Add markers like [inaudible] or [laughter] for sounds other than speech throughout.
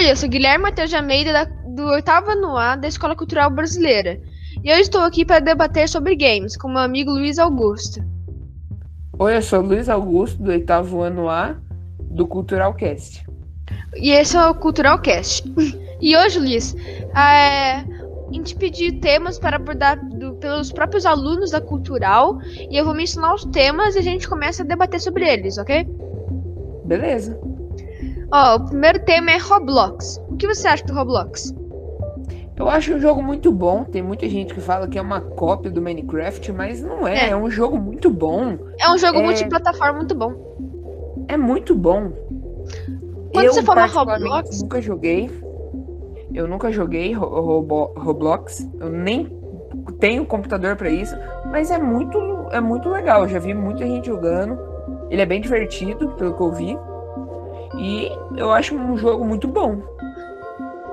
Oi, eu sou Guilherme Matheus de Almeida, da- do oitavo ano A da Escola Cultural Brasileira. E eu estou aqui para debater sobre games com meu amigo Luiz Augusto. Oi, eu sou Luiz Augusto, do oitavo ano A, do Cultural Cast. E esse é o Cultural Cast. [laughs] E hoje, Luiz, é, a gente pediu temas para abordar do- pelos próprios alunos da Cultural. E eu vou mencionar os temas e a gente começa a debater sobre eles, ok? Beleza. Ó, o primeiro tema é Roblox. O que você acha do Roblox? Eu acho um jogo muito bom. Tem muita gente que fala que é uma cópia do Minecraft, mas não é. É. É, um jogo muito bom. É um jogo É. multiplataforma muito bom. É muito bom. Quando eu, você fala particularmente, Roblox- nunca joguei. Eu nunca joguei Robo- Roblox. Eu nem tenho computador pra isso. Mas é muito, é muito legal. Eu já vi muita gente jogando. Ele é bem divertido, pelo que eu vi. E eu acho um jogo muito bom.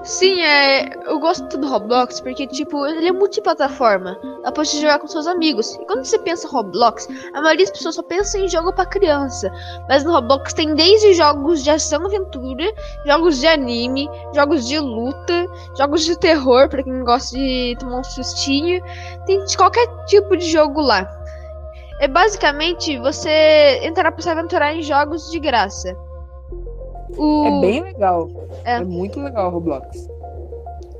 Sim, é, eu gosto do Roblox porque, tipo, ele é multiplataforma. Dá pra você jogar com seus amigos. E quando você pensa em Roblox, a maioria das pessoas só pensa em jogo pra criança. Mas no Roblox tem desde jogos de ação aventura, jogos de anime, jogos de luta, jogos de terror, pra quem gosta de tomar um sustinho. Tem de qualquer tipo de jogo lá. É basicamente você entrar pra se aventurar em jogos de graça. O... É bem legal. É. É, muito legal o Roblox.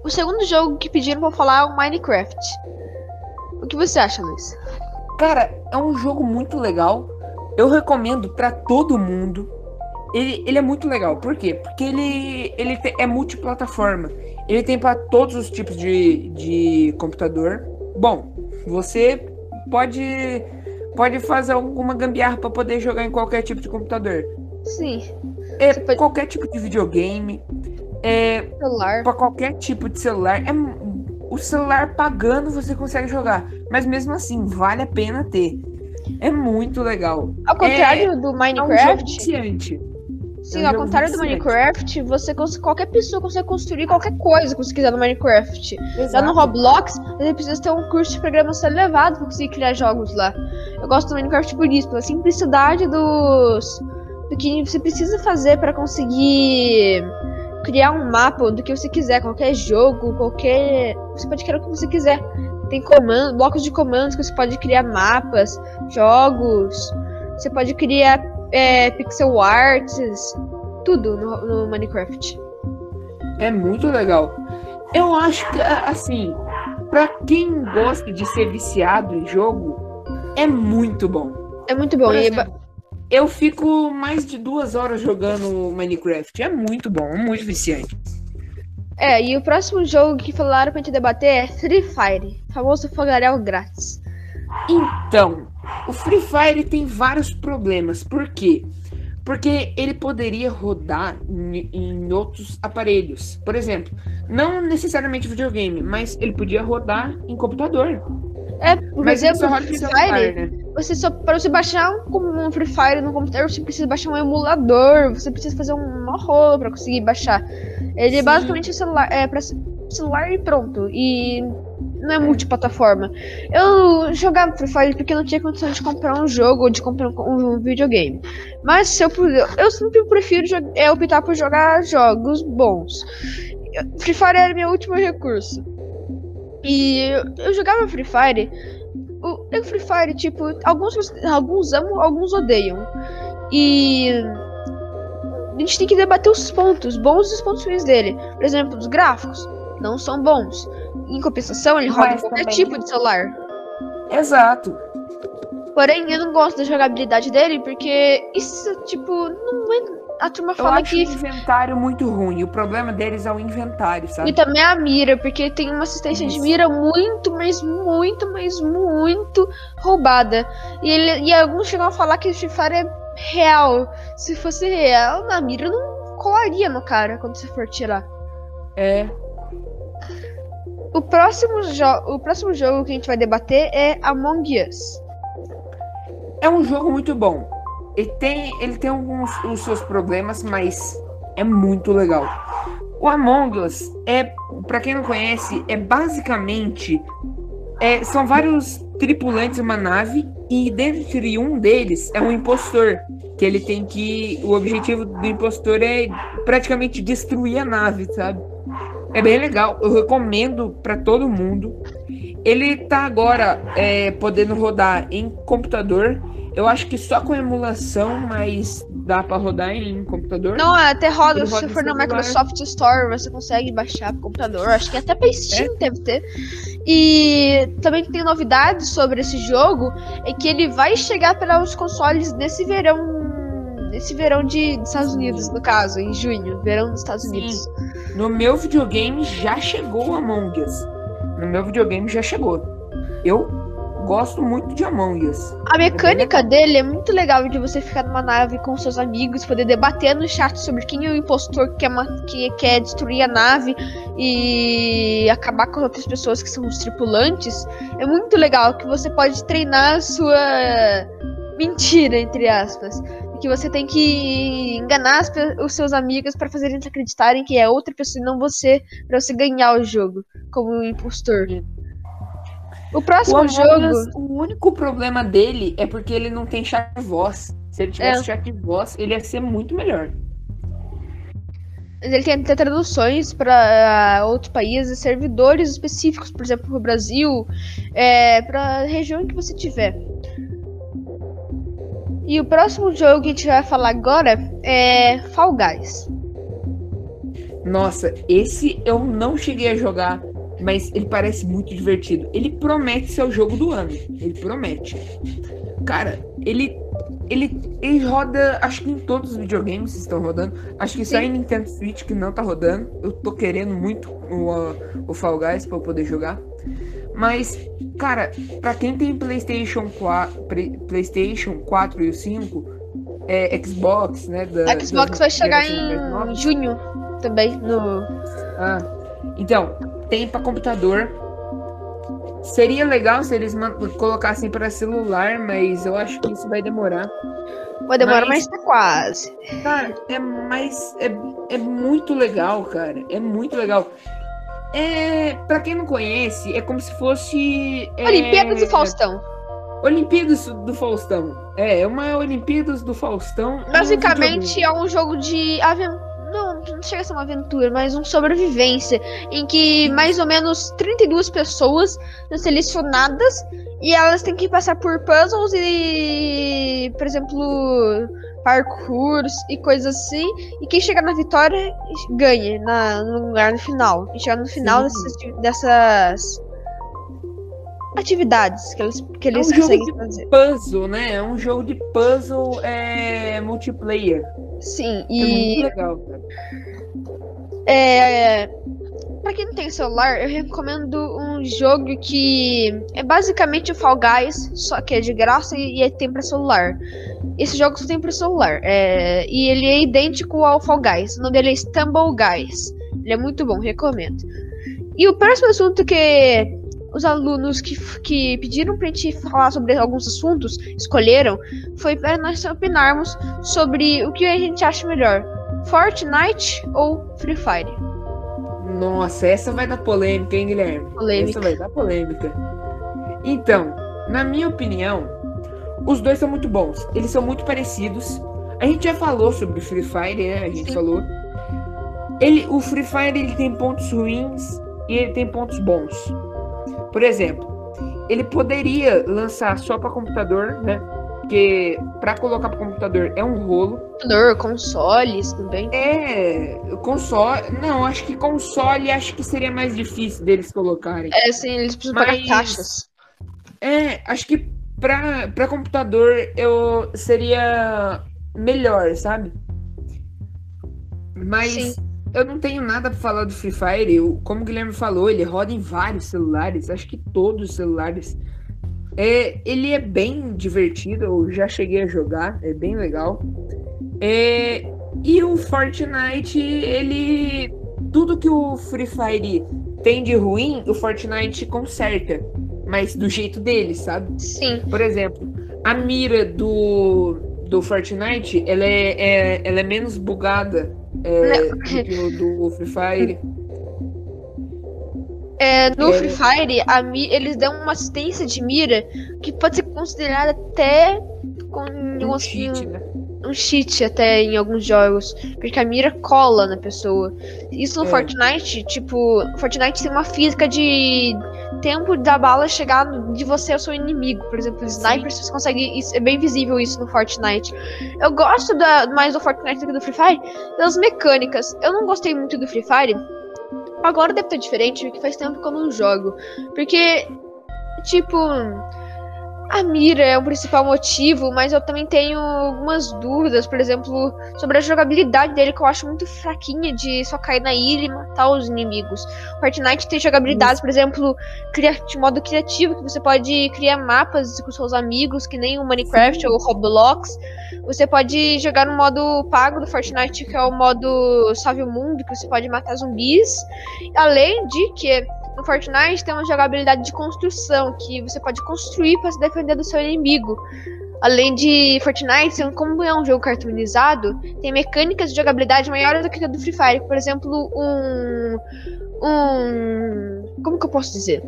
O segundo jogo que pediram pra falar é o Minecraft. O que você acha, Luiz? Cara, é um jogo muito legal. Eu recomendo pra todo mundo. Ele, ele é muito legal. Por quê? Porque ele, ele te- é multiplataforma. Ele tem pra todos os tipos de, de computador. Bom, você pode pode fazer alguma gambiarra pra poder jogar em qualquer tipo de computador. Sim, É pode- qualquer tipo de videogame. É celular. Pra qualquer tipo de celular. É, o celular pagando você consegue jogar. Mas mesmo assim, vale a pena ter. É muito legal. Ao contrário do É um jogo Minecraft, viciante. sim, é um ao contrário do. Minecraft, você qualquer pessoa consegue construir qualquer coisa que você quiser no Minecraft. Exato. no Roblox, você precisa ter um curso de programação elevado pra conseguir criar jogos lá. Eu gosto do Minecraft por isso, pela simplicidade dos do que você precisa fazer pra conseguir criar um mapa do que você quiser, qualquer jogo, qualquer, você pode criar o que você quiser. Tem comandos, blocos de comandos que você pode criar mapas, jogos. Você pode criar é, pixel arts, tudo no, no Minecraft. É muito legal. Eu acho que, assim, pra quem gosta de ser viciado em jogo, é muito bom. É muito bom. E é exemplo, eu fico mais de duas horas jogando Minecraft. É muito bom, é muito viciante. É, e o próximo jogo que falaram pra gente debater é Free Fire, famoso fogaréu grátis. Então, o Free Fire tem vários problemas. Por quê? Porque ele poderia rodar em, em outros aparelhos. Por exemplo, não necessariamente videogame, mas ele podia rodar em computador. É, por Mas exemplo, Free Fire, né? você só para você baixar um, um Free Fire no computador, você precisa baixar um emulador, você precisa fazer um rolo pra conseguir baixar. Ele é Sim. basicamente celular, é para celular e pronto. E não é multiplataforma. Eu jogava Free Fire porque eu não tinha condição de comprar um jogo ou de comprar um, videogame. Mas se eu puder, eu sempre prefiro é, optar por jogar jogos bons. Free Fire era meu último recurso. E eu, eu jogava Free Fire. O, o Free Fire, tipo, alguns, alguns amam, alguns odeiam. E a gente tem que debater os pontos, bons e os pontos ruins dele. Por exemplo, os gráficos não são bons. Em compensação, ele roda Mas qualquer também- tipo de celular. Exato. Porém, eu não gosto da jogabilidade dele porque isso, tipo, não é. A turma Eu fala acho que. o inventário muito ruim. O problema deles é o inventário, sabe? E também a mira, porque tem uma assistência de Isso. mira muito, mas muito, mas muito roubada. E, ele, e alguns chegam a falar que o Fire é real. Se fosse real, na mira não colaria no cara quando você for tirar. É. O próximo, o próximo jogo que a gente vai debater é Among Us. É um jogo muito bom. Ele tem, ele tem alguns os seus problemas, mas é muito legal. O Among Us é, para quem não conhece, é basicamente é, são vários tripulantes de uma nave e dentre um deles é um impostor. que ele tem que. O objetivo do impostor é praticamente destruir a nave, sabe? É bem legal. Eu recomendo para todo mundo. Ele tá agora é, podendo rodar em computador. Eu acho que só com emulação, mas dá para rodar em computador. Não, até roda. Se roda for no Microsoft Store, você consegue baixar pro computador. Acho que até pra Steam é? deve ter. E também tem novidades sobre esse jogo, é que ele vai chegar para os consoles nesse verão nesse verão de, dos Estados Unidos, no caso, em junho, verão dos Estados Unidos. No meu videogame já chegou Among Us. No meu videogame já chegou. Eu gosto muito de Among Us. A mecânica é dele é muito legal de você ficar numa nave com seus amigos, poder debater no chat sobre quem é o impostor que quer, que quer destruir a nave e acabar com as outras pessoas que são os tripulantes. É muito legal que você pode treinar a sua [laughs] mentira, entre aspas que você tem que enganar os seus amigos para fazer eles acreditarem que é outra pessoa e não você, para você ganhar o jogo como um impostor. O próximo o jogo. o único problema dele é porque ele não tem chat de voz. Se ele tivesse é. chat de voz, ele ia ser muito melhor. Ele tem até traduções para outros países, servidores específicos, por exemplo, para o Brasil, é, para a região que você tiver. E o próximo jogo que a gente vai falar agora é Fall Guys. Nossa, esse eu não cheguei a jogar, mas ele parece muito divertido. Ele promete ser o jogo do ano. Ele promete. Cara, ele ele, ele roda, acho que em todos os videogames estão rodando. Acho que Sim. só em Nintendo Switch que não tá rodando. Eu tô querendo muito o, o Fall Guys pra eu poder jogar. Mas, cara, pra quem tem PlayStation 4, PlayStation 4 e o 5, é, Xbox, né? Da, Xbox vai chegar em junho também no. Ah, então, tem pra computador. Seria legal se eles colocassem para celular, mas eu acho que isso vai demorar. Vai demorar, mas, mas tá quase. Cara, é mais. É, é muito legal, cara. É muito legal. É, para quem não conhece, é como se fosse. É, Olimpíadas do Faustão. Olimpíadas do Faustão. É, é uma Olimpíadas do Faustão. Basicamente é um jogo de aventura. Não, não chega a ser uma aventura, mas um sobrevivência. Em que mais ou menos 32 pessoas são selecionadas e elas têm que passar por puzzles e. Por exemplo parkours e coisas assim. E quem chegar na vitória ganha na, no lugar no final. Quem chegar no final dessas, dessas, atividades que eles, que eles é um conseguem jogo fazer. Puzzle, né? É um jogo de puzzle é, multiplayer. Sim, é e. É muito legal, cara. É, Pra quem não tem celular, eu recomendo um jogo que é basicamente o Fall Guys, só que é de graça e, e tem pra celular. Esse jogo só tem pra celular. É, e ele é idêntico ao Fall Guys. O nome dele é Stumble Guys. Ele é muito bom, recomendo. E o próximo assunto que os alunos que, que pediram pra gente falar sobre alguns assuntos escolheram foi para nós opinarmos sobre o que a gente acha melhor: Fortnite ou Free Fire. Nossa, essa vai dar polêmica, hein, Guilherme? Polêmica. Essa vai dar polêmica. Então, na minha opinião, os dois são muito bons. Eles são muito parecidos. A gente já falou sobre Free Fire, né? A gente Sim. falou. Ele, o Free Fire ele tem pontos ruins e ele tem pontos bons. Por exemplo, ele poderia lançar só para computador, né? Porque para colocar pro computador é um rolo. Computador, consoles também. É, console. Não, acho que console acho que seria mais difícil deles colocarem. É, sim, eles precisam Mas, pagar taxas. É, acho que pra computador eu seria melhor, sabe? Mas sim. Eu não tenho nada pra falar do Free Fire. Eu, como o Guilherme falou, ele roda em vários celulares, acho que todos os celulares. É, ele é bem divertido, eu já cheguei a jogar, é bem legal. É, e o Fortnite, ele. Tudo que o Free Fire tem de ruim, o Fortnite conserta. Mas do jeito dele, sabe? Sim. Por exemplo, a mira do, do Fortnite, ela é, é ela é menos bugada é, do do Free Fire. É, no é... Free Fire, a, eles dão uma assistência de mira que pode ser considerada até com um cheat, né? um cheat até em alguns jogos, porque a mira cola na pessoa. Isso no É. Fortnite, tipo, Fortnite tem uma física de tempo da bala chegar de você ao seu inimigo. Por exemplo, sniper, você consegue. É bem visível isso no Fortnite. Eu gosto da, mais do Fortnite do que do Free Fire das mecânicas. Eu não gostei muito do Free Fire. Agora deve estar diferente, porque faz tempo que eu não jogo. Porque, tipo. A mira é o principal motivo, mas eu também tenho algumas dúvidas, por exemplo, sobre a jogabilidade dele, que eu acho muito fraquinha de só cair na ilha e matar os inimigos. Fortnite tem jogabilidades, por exemplo, de modo criativo, que você pode criar mapas com seus amigos, que nem o Minecraft ou o Roblox. Você pode jogar no modo pago do Fortnite, que é o modo Salve o Mundo, que você pode matar zumbis. Além de que no Fortnite tem uma jogabilidade de construção, que você pode construir para se defender do seu inimigo. Além de Fortnite, como é um jogo cartoonizado, tem mecânicas de jogabilidade maiores do que a do Free Fire. Por exemplo, um. Um. Como que eu posso dizer?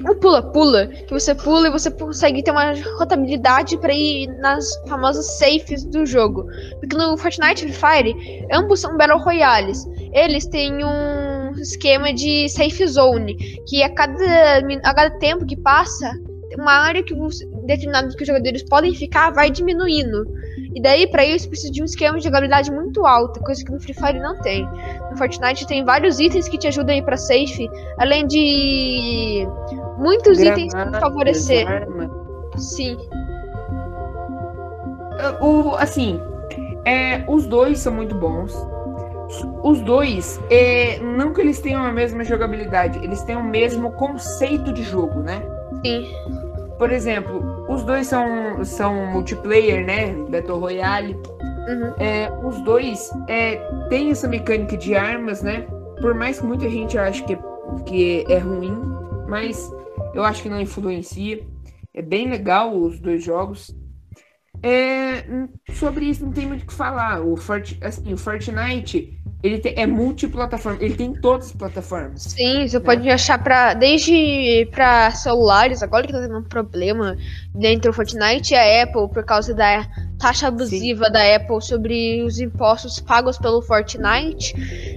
Um pula-pula, que você pula e você consegue ter uma rotabilidade para ir nas famosas safes do jogo. Porque no Fortnite e Free Fire, ambos são Battle Royales. Eles têm um esquema de safe zone, que a cada, a cada tempo que passa, uma área que os, determinada que os jogadores podem ficar vai diminuindo. E daí, para isso, precisa de um esquema de jogabilidade muito alta, coisa que no Free Fire não tem. No Fortnite tem vários itens que te ajudam a ir pra safe, além de muitos itens Granadas, favorecer. arma. Sim. O, assim, é, os dois são muito bons. Os dois, é, não que eles tenham a mesma jogabilidade, eles têm o mesmo conceito de jogo, né? Sim. Por exemplo, os dois são, são multiplayer, né? Battle Royale. Uhum. É, os dois é, têm essa mecânica de armas, né? Por mais que muita gente ache que, que é ruim, mas eu acho que não influencia. É bem legal os dois jogos. É, sobre isso não tem muito o que falar. O, Fort, assim, o Fortnite ele tem- é multiplataforma, ele tem todas as plataformas. Sim, você pode achar pra. Desde pra celulares, agora que tá tendo um problema dentro do Fortnite, a Apple, por causa da taxa abusiva da Apple sobre os impostos pagos pelo Fortnite,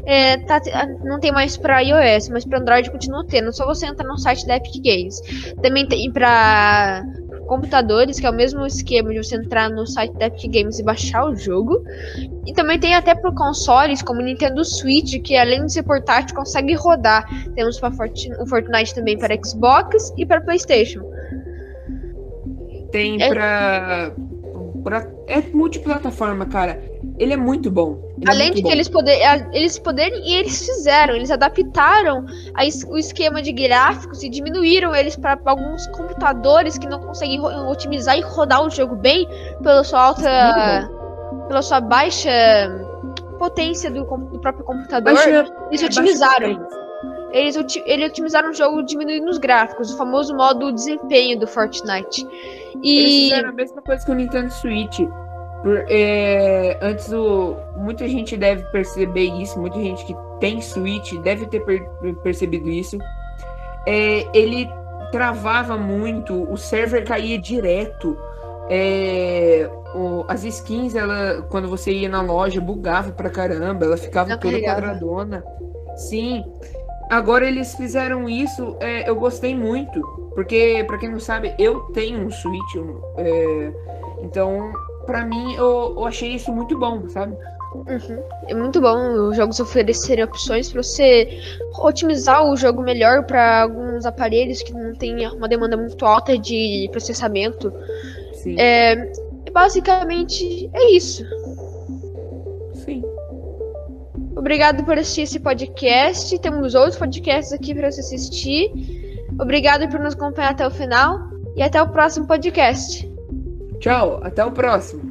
é, tá te- não tem mais pra iOS, mas pra Android continua tendo. Só você entrar no site da Epic Games. Também tem pra computadores, que é o mesmo esquema de você entrar no site da Epic Games e baixar o jogo. E também tem até para consoles, como o Nintendo Switch, que além de ser portátil, consegue rodar. Temos para o Fortnite também para Xbox e para PlayStation. Tem É- pra, pra. É multiplataforma, cara. Ele é muito bom. É Além de bom. que eles, poder, eles poderem, e eles fizeram, eles adaptaram a o esquema de gráficos e diminuíram eles para alguns computadores que não conseguem otimizar e rodar o jogo bem pela sua alta. pela sua baixa potência do, do próprio computador. Baixa- eles é, otimizaram. Eles, eles otimizaram o jogo diminuindo os gráficos, o famoso modo desempenho do Fortnite. Eles E fizeram a mesma coisa que o Nintendo Switch. Por- é, antes o, muita gente deve perceber isso, muita gente que tem Switch deve ter per- percebido isso. É, ele travava muito, o server caía direto. é, o- as skins, ela, quando você ia na loja, bugava pra caramba, ela ficava toda quadradona. Sim. Agora eles fizeram isso, é, eu gostei muito. Porque, pra quem não sabe, eu tenho um Switch. um, é, então, pra mim, eu, eu achei isso muito bom, sabe? Uhum. É muito bom os jogos oferecerem opções para você otimizar o jogo melhor para alguns aparelhos que não têm uma demanda muito alta de processamento. Sim. É, basicamente é isso. Sim. Obrigado por assistir esse podcast. Temos outros podcasts aqui para você assistir. Obrigado por nos acompanhar até o final e até o próximo podcast. Tchau, até o próximo.